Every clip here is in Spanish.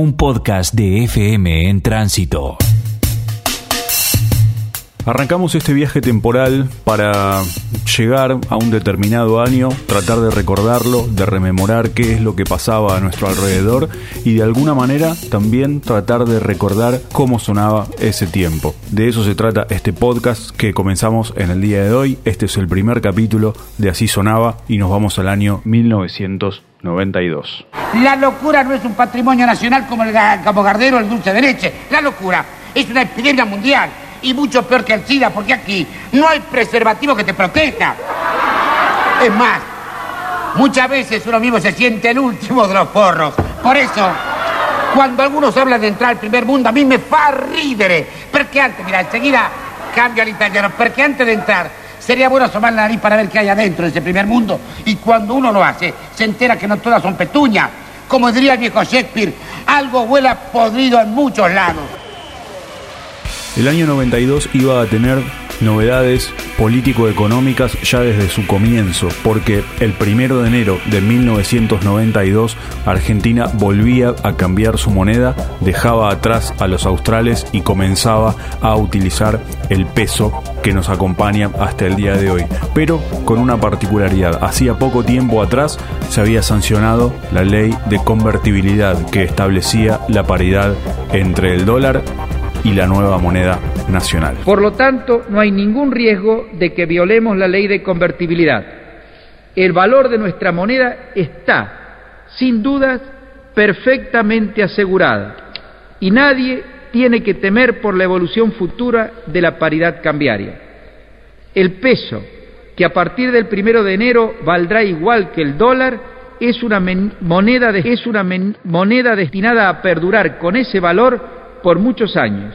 un podcast de FM en tránsito. Arrancamos este viaje temporal para llegar a un determinado año, tratar de recordarlo, de rememorar qué es lo que pasaba a nuestro alrededor y de alguna manera también tratar de recordar cómo sonaba ese tiempo. De eso se trata este podcast que comenzamos en el día de hoy. Este es el primer capítulo de Así Sonaba y nos vamos al año 1992. La locura no es un patrimonio nacional como el Gardero o el dulce de leche. La locura es una epidemia mundial y mucho peor que el SIDA, porque aquí no hay preservativo que te proteja. Es más, muchas veces uno mismo se siente el último de los porros. Por eso, cuando algunos hablan de entrar al primer mundo, a mí me fa ridere. Porque antes, mira, enseguida cambio al italiano, porque antes de entrar sería bueno asomar la nariz para ver qué hay adentro de ese primer mundo. Y cuando uno lo hace, se entera que no todas son petuñas. Como diría el viejo Shakespeare, algo huele podrido en muchos lados. El año 92 iba a tener novedades político-económicas ya desde su comienzo, porque el primero de enero de 1992 Argentina volvía a cambiar su moneda, dejaba atrás a los australes y comenzaba a utilizar el peso que nos acompaña hasta el día de hoy. Pero con una particularidad, hacía poco tiempo atrás se había sancionado la ley de convertibilidad que establecía la paridad entre el dólar y la nueva moneda nacional. Por lo tanto, no hay ningún riesgo de que violemos la ley de convertibilidad. El valor de nuestra moneda está, sin dudas, perfectamente asegurado y nadie tiene que temer por la evolución futura de la paridad cambiaria. El peso, que a partir del primero de enero valdrá igual que el dólar, es una, moneda, es una moneda destinada a perdurar con ese valor por muchos años,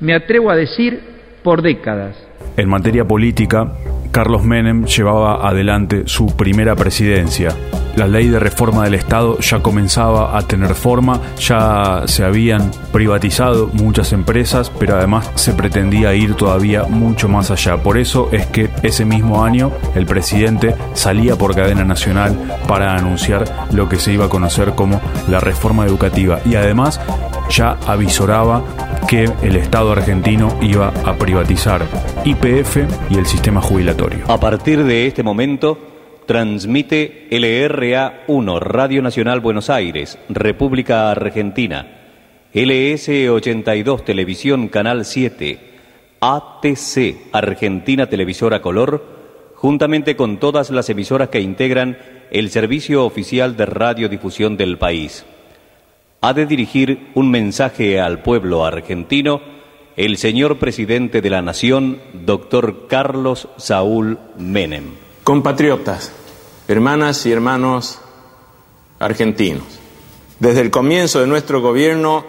me atrevo a decir por décadas. En materia política, Carlos Menem llevaba adelante su primera presidencia. La ley de reforma del Estado ya comenzaba a tener forma, ya se habían privatizado muchas empresas, pero además se pretendía ir todavía mucho más allá. Por eso es que ese mismo año el presidente salía por cadena nacional para anunciar lo que se iba a conocer como la reforma educativa y además ya avisoraba que el Estado argentino iba a privatizar IPF y el sistema jubilatorio. A partir de este momento, transmite LRA 1, Radio Nacional Buenos Aires, República Argentina, LS 82, Televisión Canal 7, ATC, Argentina Televisora Color, juntamente con todas las emisoras que integran el servicio oficial de radiodifusión del país ha de dirigir un mensaje al pueblo argentino el señor presidente de la Nación, doctor Carlos Saúl Menem. Compatriotas, hermanas y hermanos argentinos, desde el comienzo de nuestro gobierno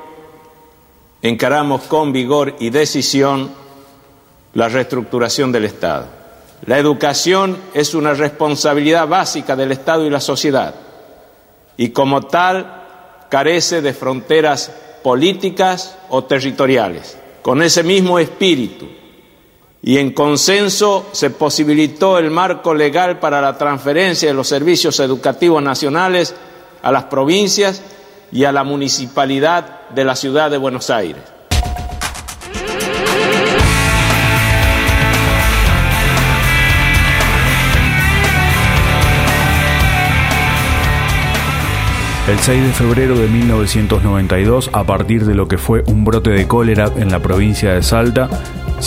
encaramos con vigor y decisión la reestructuración del Estado. La educación es una responsabilidad básica del Estado y la sociedad y como tal carece de fronteras políticas o territoriales. Con ese mismo espíritu y en consenso se posibilitó el marco legal para la transferencia de los servicios educativos nacionales a las provincias y a la municipalidad de la ciudad de Buenos Aires. El 6 de febrero de 1992, a partir de lo que fue un brote de cólera en la provincia de Salta,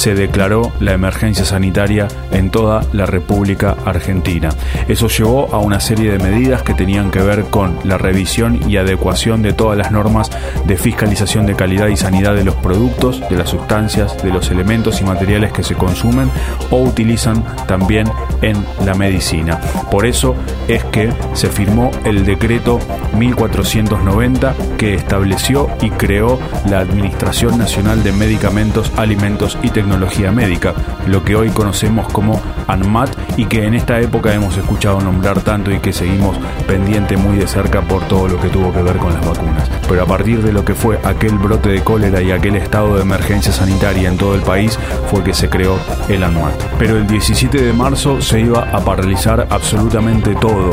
se declaró la emergencia sanitaria en toda la República Argentina. Eso llevó a una serie de medidas que tenían que ver con la revisión y adecuación de todas las normas de fiscalización de calidad y sanidad de los productos, de las sustancias, de los elementos y materiales que se consumen o utilizan también en la medicina. Por eso es que se firmó el decreto 1490 que estableció y creó la Administración Nacional de Medicamentos, Alimentos y Tecnología Médica, lo que hoy conocemos como ANMAT y que en esta época hemos escuchado nombrar tanto y que seguimos pendiente muy de cerca por todo lo que tuvo que ver con las vacunas. Pero a partir de lo que fue aquel brote de cólera y aquel estado de emergencia sanitaria en todo el país fue que se creó el ANMAT. Pero el 17 de marzo se iba a paralizar absolutamente todo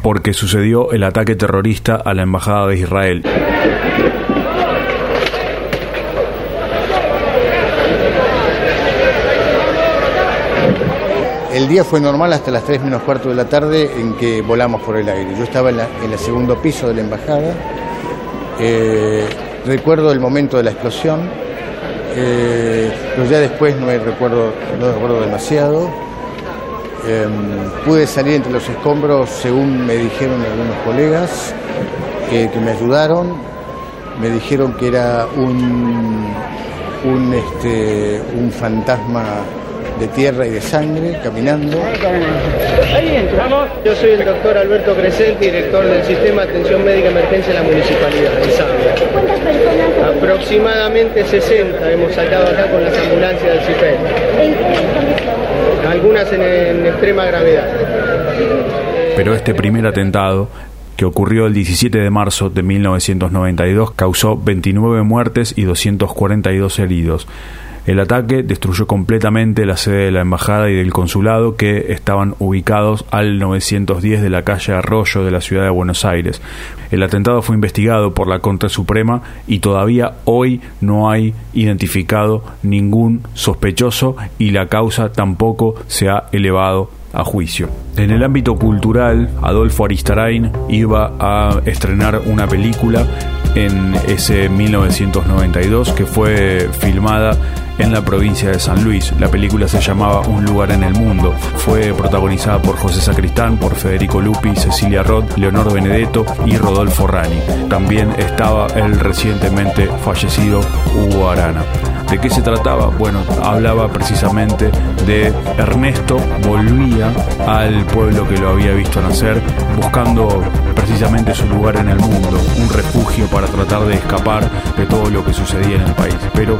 porque sucedió el ataque terrorista a la Embajada de Israel. El día fue normal hasta las 3 menos cuarto de la tarde en que volamos por el aire. Yo estaba en, el segundo piso de la embajada. Eh, recuerdo el momento de la explosión, eh, pero ya después no recuerdo, no recuerdo demasiado. Em, pude salir entre los escombros según me dijeron algunos colegas que, me ayudaron. Me dijeron que era un, un, este, un fantasma de tierra y de sangre, caminando. Ahí entramos. Yo soy el doctor Alberto Crescenti, director del Sistema de Atención Médica Emergencia de la Municipalidad de Zambia. ¿Cuántas personas? Aproximadamente 60 hemos sacado acá con las ambulancias del CIPEL. Algunas en, en extrema gravedad. Pero este primer atentado que ocurrió el 17 de marzo de 1992 causó 29 muertes y 242 heridos. El ataque destruyó completamente la sede de la embajada y del consulado que estaban ubicados al 910 de la calle Arroyo de la ciudad de Buenos Aires. El atentado fue investigado por la Corte Suprema y todavía hoy no hay identificado ningún sospechoso y la causa tampoco se ha elevado a juicio. En el ámbito cultural, Adolfo Aristarain iba a estrenar una película en ese 1992 que fue filmada en la provincia de San Luis. La película se llamaba Un lugar en el mundo. Fue protagonizada por José Sacristán, por Federico Lupi, Cecilia Roth, Leonor Benedetto y Rodolfo Rani. También estaba el recientemente fallecido Hugo Arana. ¿De qué se trataba? Bueno, hablaba precisamente de Ernesto volvía al pueblo que lo había visto nacer, buscando precisamente su lugar en el mundo, un refugio para tratar de escapar de todo lo que sucedía en el país. Pero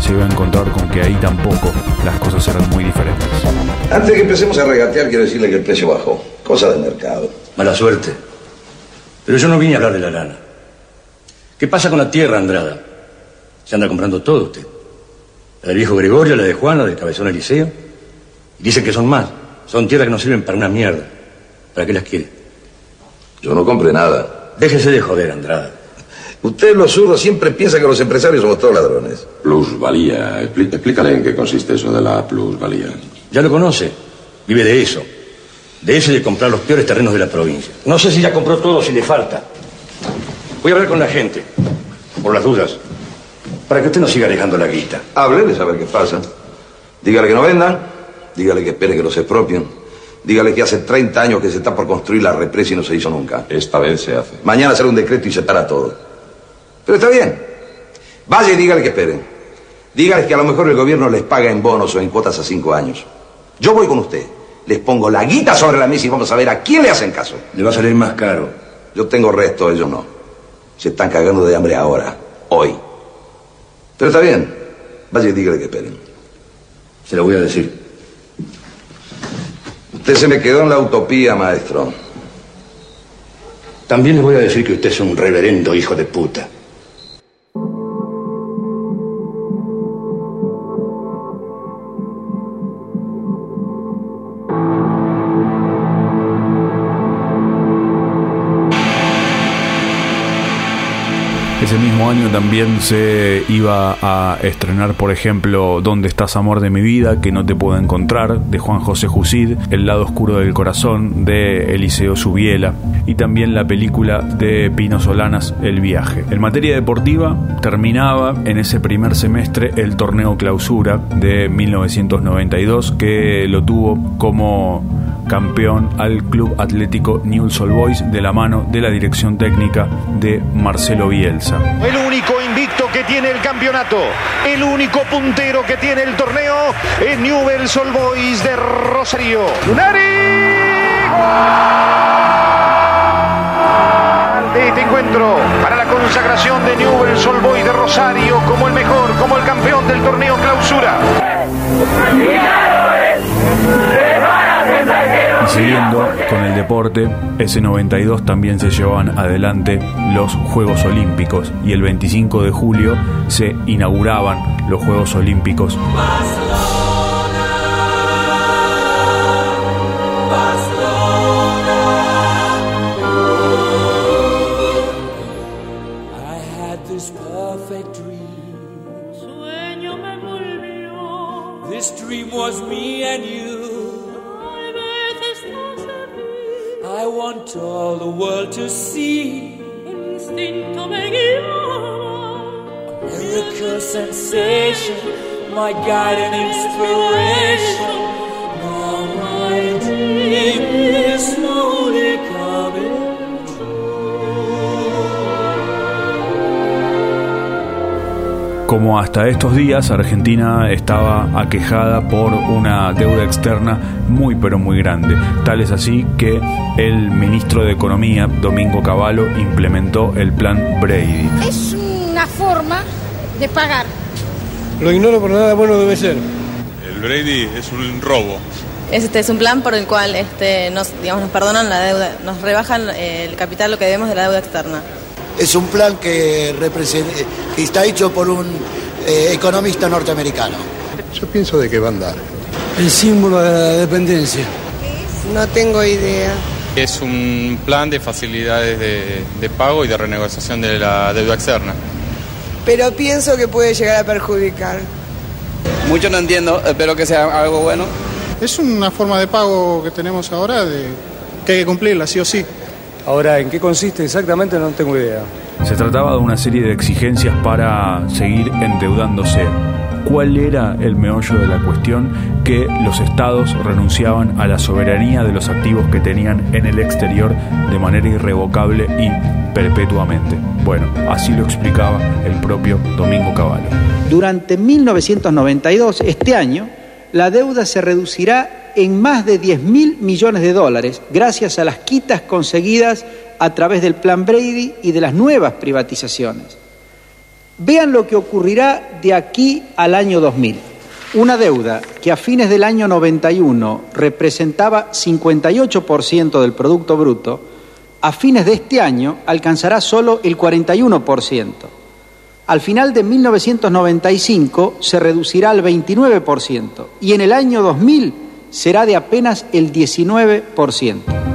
se iba a encontrar con que ahí tampoco las cosas eran muy diferentes. Antes de que empecemos a regatear, quiero decirle que el precio bajó. Cosa del mercado. Mala suerte. Pero yo no vine a hablar de la lana. ¿Qué pasa con la tierra, Andrada? Se anda comprando todo usted. La del viejo Gregorio, la de Juana, la del cabezón Eliseo. Y dicen que son más. Son tierras que no sirven para una mierda. ¿Para qué las quiere? Yo no compré nada. Déjese de joder, Andrada. Usted, los zurdos, siempre piensa que los empresarios somos todos ladrones. Plusvalía. Explícale en qué consiste eso de la plusvalía. Ya lo conoce. Vive de eso. De eso y de comprar los peores terrenos de la provincia. No sé si ya compró todo o si le falta. Voy a hablar con la gente. Por las dudas. Para que usted no siga dejando la guita. Háblele a ver qué pasa. Dígale que no vendan. Dígale que espere que los expropien. Dígale que hace 30 años que se está por construir la represa y no se hizo nunca. Esta vez se hace. Mañana será un decreto y se para todo. Pero está bien. Vaya y dígale que esperen. Dígale que a lo mejor el gobierno les paga en bonos o en cuotas a cinco años. Yo voy con usted. Les pongo la guita sobre la mesa y vamos a ver a quién le hacen caso. Le va a salir más caro. Yo tengo resto, ellos no. Se están cagando de hambre ahora, hoy. Pero está bien. Vaya y dígale que esperen. Se lo voy a decir. Usted se me quedó en la utopía, maestro. También le voy a decir que usted es un reverendo hijo de puta. Ese mismo año también se iba a estrenar, por ejemplo, ¿Dónde estás, amor de mi vida? que no te puedo encontrar, de Juan José Jusid, El lado oscuro del corazón, de Eliseo Subiela, y también la película de Pino Solanas, El viaje. En materia deportiva, terminaba en ese primer semestre el torneo clausura de 1992, que lo tuvo como campeón al Club Atlético Newell's Old Boys de la mano de la dirección técnica de Marcelo Bielsa. El único invicto que tiene el campeonato, el único puntero que tiene el torneo es Newell's Old Boys de Rosario. ¡Lunari! De este encuentro para la consagración de Newell's Old Boys de Rosario como el mejor, como el campeón del torneo clausura. Siguiendo con el deporte, ese 92 también se llevaban adelante los Juegos Olímpicos y el 25 de julio se inauguraban los Juegos Olímpicos. All the world to see. Instinto me guiaba. Miracle sensation, my guide and inspiration. Now my dream is slowly Como hasta estos días Argentina estaba aquejada por una deuda externa muy pero muy grande. Tal es así que el ministro de Economía, Domingo Cavallo, implementó el plan Brady. Es una forma de pagar. Lo ignoro, pero nada bueno debe ser. El Brady es un robo. Este es un plan por el cual este, nos, digamos, nos perdonan la deuda, nos rebajan eh, el capital lo que debemos de la deuda externa. Es un plan que, que está hecho por un eh, economista norteamericano. Yo pienso de que va a andar. El símbolo de la dependencia. No tengo idea. Es un plan de facilidades de, de pago y de renegociación de la deuda externa. Pero pienso que puede llegar a perjudicar. Mucho no entiendo, espero que sea algo bueno. Es una forma de pago que tenemos ahora de que hay que cumplirla, sí o sí. Ahora, ¿en qué consiste exactamente? No tengo idea. Se trataba de una serie de exigencias para seguir endeudándose. ¿Cuál era el meollo de la cuestión? Que los estados renunciaban a la soberanía de los activos que tenían en el exterior de manera irrevocable y perpetuamente. Bueno, así lo explicaba el propio Domingo Cavallo. Durante 1992, este año, la deuda se reducirá en más de 10 mil millones de dólares gracias a las quitas conseguidas a través del Plan Brady y de las nuevas privatizaciones. Vean lo que ocurrirá de aquí al año 2000. Una deuda que a fines del año 91 representaba 58% del Producto Bruto, a fines de este año alcanzará solo el 41%. Al final de 1995 se reducirá al 29% y en el año 2000 será de apenas el 19%.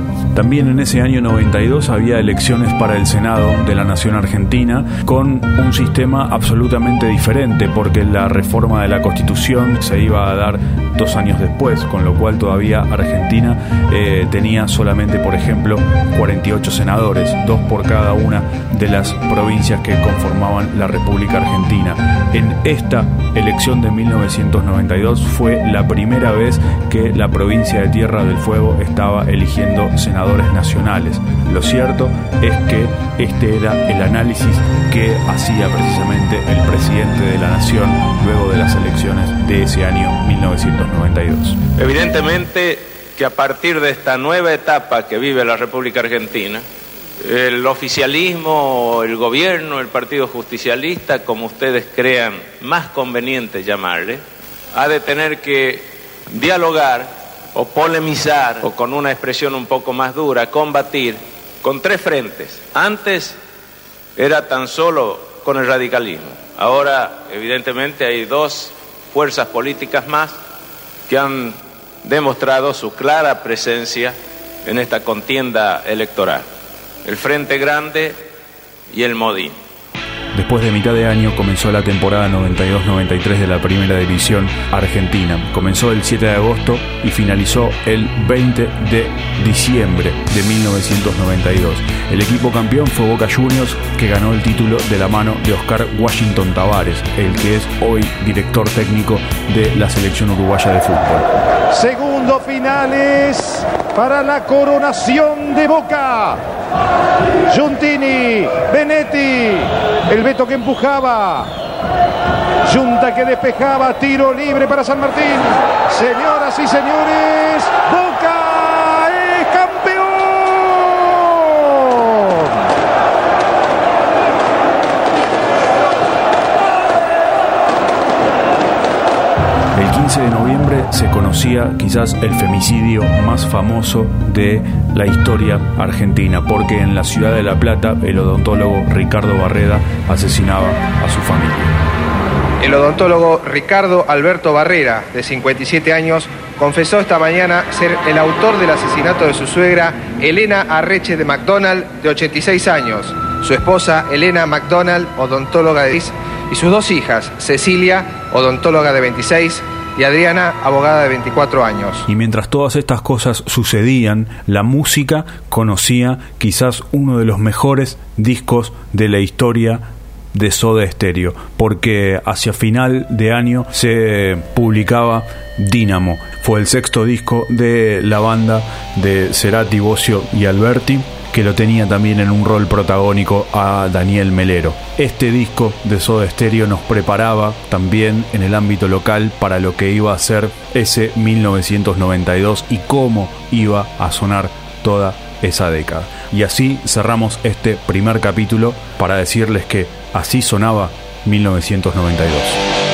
También en ese año 92 había elecciones para el Senado de la Nación Argentina con un sistema absolutamente diferente porque la reforma de la Constitución se iba a dar dos años después, con lo cual todavía Argentina eh, tenía solamente, por ejemplo, 48 senadores, dos por cada una de las provincias que conformaban la República Argentina. En esta elección de 1992 fue la primera vez que la provincia de Tierra del Fuego estaba eligiendo senadores nacionales. Lo cierto es que este era el análisis que hacía precisamente el presidente de la Nación luego de las elecciones de ese año 1992. Evidentemente que a partir de esta nueva etapa que vive la República Argentina, el oficialismo, el gobierno, el Partido Justicialista, como ustedes crean más conveniente llamarle, ha de tener que dialogar o polemizar, o con una expresión un poco más dura, combatir con tres frentes. Antes era tan solo con el radicalismo. Ahora, evidentemente, hay dos fuerzas políticas más que han demostrado su clara presencia en esta contienda electoral. El Frente Grande y el Modín. Después de mitad de año comenzó la temporada 92-93 de la Primera División Argentina. Comenzó el 7 de agosto y finalizó el 20 de diciembre de 1992. El equipo campeón fue Boca Juniors, que ganó el título de la mano de Oscar Washington Tavares, el que es hoy director técnico de la selección uruguaya de fútbol. Segundo finales para la coronación de Boca. Giuntini, Benetti, el Beto que empujaba. Junta que despejaba, tiro libre para San Martín. Señoras y señores, Boca de noviembre se conocía quizás el femicidio más famoso de la historia argentina, porque en la ciudad de La Plata el odontólogo Ricardo Barreda asesinaba a su familia. El odontólogo Ricardo Alberto Barrera, de 57 años, confesó esta mañana ser el autor del asesinato de su suegra, Elena Arreche de McDonald, de 86 años, su esposa, Elena McDonald, odontóloga de 10, y sus dos hijas, Cecilia, odontóloga de 26, y Adriana, abogada de 24 años. Y mientras todas estas cosas sucedían, la música conocía quizás uno de los mejores discos de la historia de Soda Stereo, porque hacia final de año se publicaba Dínamo. Fue el sexto disco de la banda de Cerati, Bocio y Alberti que lo tenía también en un rol protagónico a Daniel Melero. Este disco de Soda Stereo nos preparaba también en el ámbito local para lo que iba a ser ese 1992 y cómo iba a sonar toda esa década. Y así cerramos este primer capítulo para decirles que así sonaba 1992.